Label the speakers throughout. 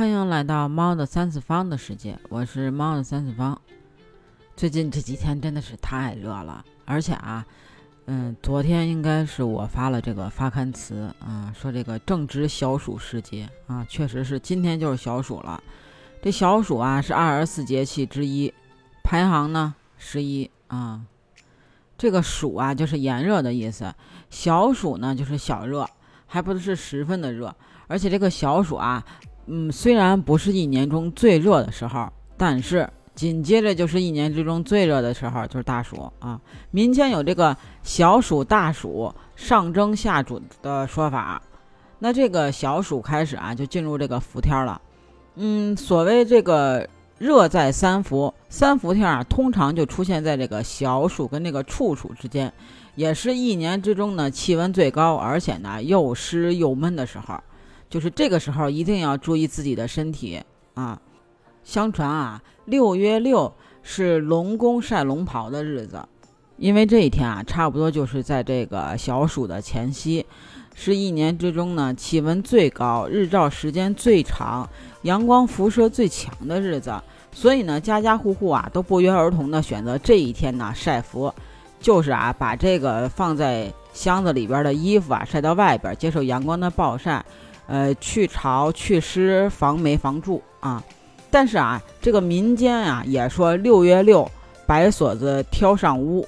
Speaker 1: 欢迎来到猫的三次方的世界，我是猫的三次方。最近这几天真的是太热了，而且啊，嗯，昨天应该是我发了这个发刊词啊，说这个正值小暑时节啊，确实是今天就是小暑了。这小暑啊是二十四节气之一，排行呢十一啊。这个暑啊就是炎热的意思，小暑呢就是小热，还不是十分的热，而且这个小暑啊。嗯，虽然不是一年中最热的时候，但是紧接着就是一年之中最热的时候，就是大暑啊。民间有这个小暑、大暑、上蒸下煮的说法。那这个小暑开始啊，就进入这个伏天了。嗯，所谓这个热在三伏，三伏天啊，通常就出现在这个小暑跟这个处暑之间，也是一年之中呢气温最高，而且呢又湿又闷的时候。就是这个时候一定要注意自己的身体啊！相传啊，六月六是龙宫晒龙袍的日子，因为这一天啊，差不多就是在这个小暑的前夕，是一年之中呢气温最高、日照时间最长、阳光辐射最强的日子，所以呢，家家户户啊都不约而同的选择这一天呢晒服，就是啊把这个放在箱子里边的衣服啊晒到外边，接受阳光的暴晒。呃，去潮去湿，防霉防蛀啊。但是啊，这个民间啊也说六月六，白锁子挑上屋。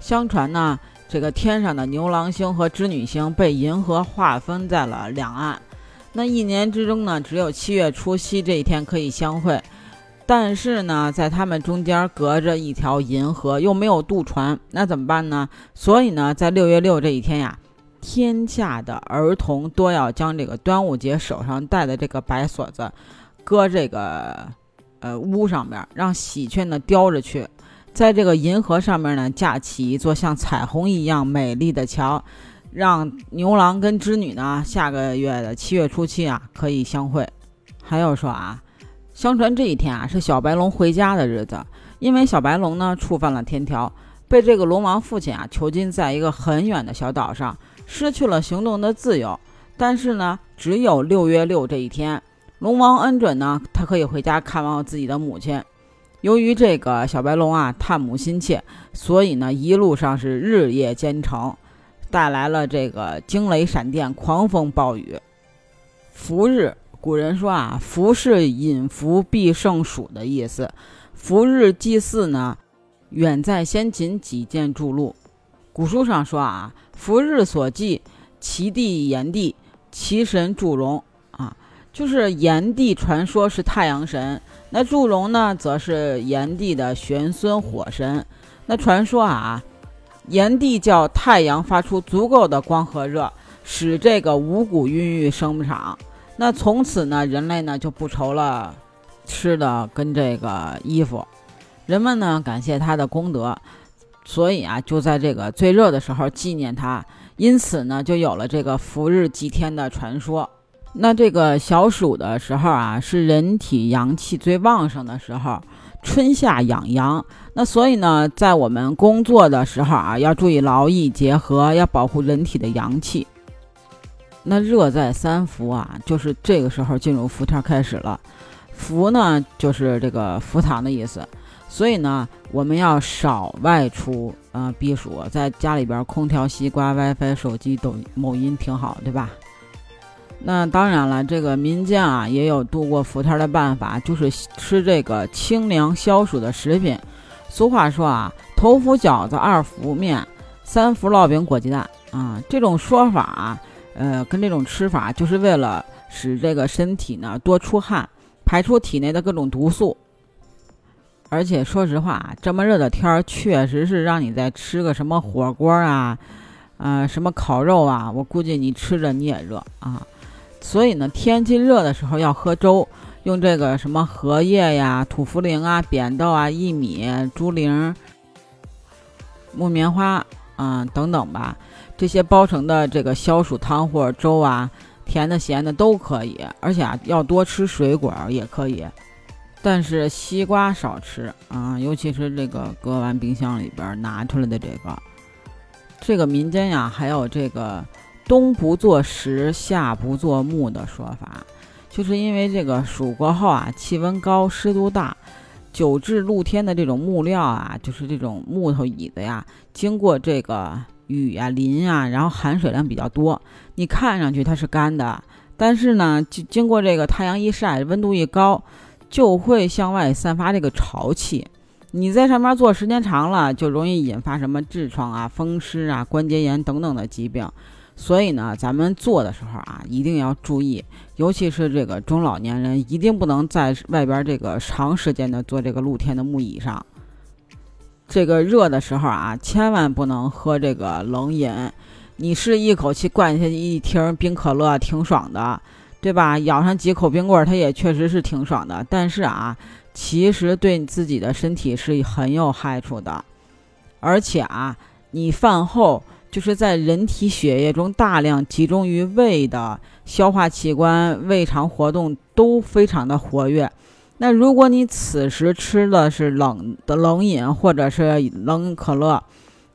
Speaker 1: 相传呢，这个天上的牛郎星和织女星被银河划分在了两岸。那一年之中呢，只有七月初七这一天可以相会。但是呢，在他们中间隔着一条银河，又没有渡船，那怎么办呢？所以呢，在六月六这一天呀。天下的儿童都要将这个端午节手上戴的这个白锁子，搁这个呃屋上面，让喜鹊呢叼着去，在这个银河上面呢架起一座像彩虹一样美丽的桥，让牛郎跟织女呢下个月的七月初七啊可以相会。还有说啊，相传这一天啊是小白龙回家的日子，因为小白龙呢触犯了天条，被这个龙王父亲啊囚禁在一个很远的小岛上。失去了行动的自由，但是呢，只有六月六这一天，龙王恩准呢，他可以回家看望自己的母亲。由于这个小白龙啊，探母心切，所以呢，一路上是日夜兼程，带来了这个惊雷闪电、狂风暴雨。伏日，古人说啊，伏是引伏必胜暑的意思。伏日祭祀呢，远在先秦，几见著录。古书上说啊。伏日所祭，其地炎帝，其神祝融啊，就是炎帝传说是太阳神，那祝融呢，则是炎帝的玄孙火神。那传说啊，炎帝叫太阳发出足够的光和热，使这个五谷孕育生长。那从此呢，人类呢就不愁了吃的跟这个衣服，人们呢感谢他的功德。所以啊，就在这个最热的时候纪念他，因此呢，就有了这个伏日祭天的传说。那这个小暑的时候啊，是人体阳气最旺盛的时候，春夏养阳。那所以呢，在我们工作的时候啊，要注意劳逸结合，要保护人体的阳气。那热在三伏啊，就是这个时候进入伏天开始了。伏呢，就是这个伏堂的意思。所以呢，我们要少外出啊，避暑，在家里边空调、西瓜、WiFi、手机、抖某音挺好，对吧？那当然了，这个民间啊也有度过伏天的办法，就是吃这个清凉消暑的食品。俗话说啊，头伏饺子，二伏面，三伏烙饼裹鸡蛋啊。这种说法，呃，跟这种吃法，就是为了使这个身体呢多出汗，排出体内的各种毒素。而且说实话，这么热的天儿，确实是让你再吃个什么火锅啊，啊，什么烤肉啊，我估计你吃着你也热啊。所以呢，天气热的时候要喝粥，用这个什么荷叶呀、土茯苓啊、扁豆啊、薏米、猪苓、木棉花啊等等吧，这些煲成的这个消暑汤或者粥啊，甜的、咸的都可以。而且啊，要多吃水果也可以。但是西瓜少吃啊，尤其是这个搁完冰箱里边拿出来的这个，这个民间呀还有这个冬不做石，夏不做木的说法，就是因为这个暑过后啊，气温高，湿度大，久置露天的这种木料啊，就是这种木头椅子呀，经过这个雨啊、淋啊，然后含水量比较多，你看上去它是干的，但是呢，经经过这个太阳一晒，温度一高，就会向外散发这个潮气。你在上面坐时间长了，就容易引发什么痔疮啊、风湿啊、关节炎等等的疾病。所以呢，咱们坐的时候啊，一定要注意，尤其是这个中老年人，一定不能在外边这个长时间的坐这个露天的木椅上。这个热的时候啊，千万不能喝这个冷饮。你是一口气灌下去一听冰可乐，挺爽的，对吧？咬上几口冰棍儿，它也确实是挺爽的。但是啊，其实对你自己的身体是很有害处的。而且啊，你饭后。就是在人体血液中大量集中于胃的消化器官，胃肠活动都非常的活跃。那如果你此时吃的是冷的冷饮或者是冷可乐，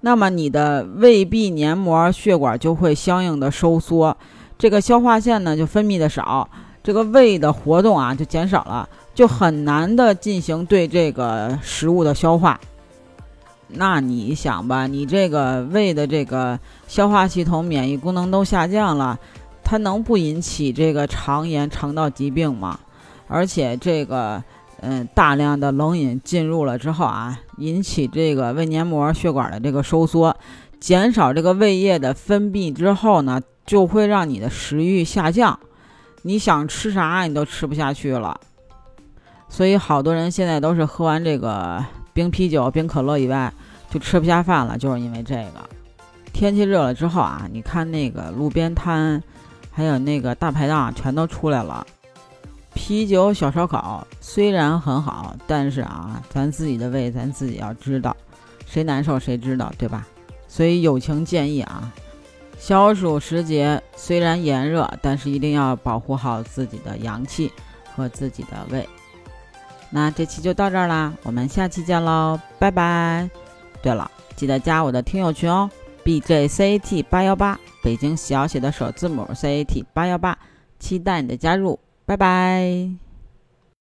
Speaker 1: 那么你的胃壁黏膜血管就会相应的收缩，这个消化腺呢就分泌的少，这个胃的活动啊就减少了，就很难的进行对这个食物的消化。那你想吧，你这个胃的这个消化系统、免疫功能都下降了，它能不引起这个肠炎、肠道疾病吗？而且这个，嗯，大量的冷饮进入了之后啊，引起这个胃黏膜血管的这个收缩，减少这个胃液的分泌之后呢，就会让你的食欲下降，你想吃啥你都吃不下去了。所以好多人现在都是喝完这个。冰啤酒、冰可乐以外，就吃不下饭了，就是因为这个。天气热了之后啊，你看那个路边摊，还有那个大排档，全都出来了。啤酒、小烧烤虽然很好，但是啊，咱自己的胃咱自己要知道，谁难受谁知道，对吧？所以友情建议啊，消暑时节虽然炎热，但是一定要保护好自己的阳气和自己的胃。那这期就到这儿啦，我们下期见喽，拜拜。对了，记得加我的听友群哦，B J C A T 八幺八，北京小写的首字母 C A T 八幺八，期待你的加入，拜拜。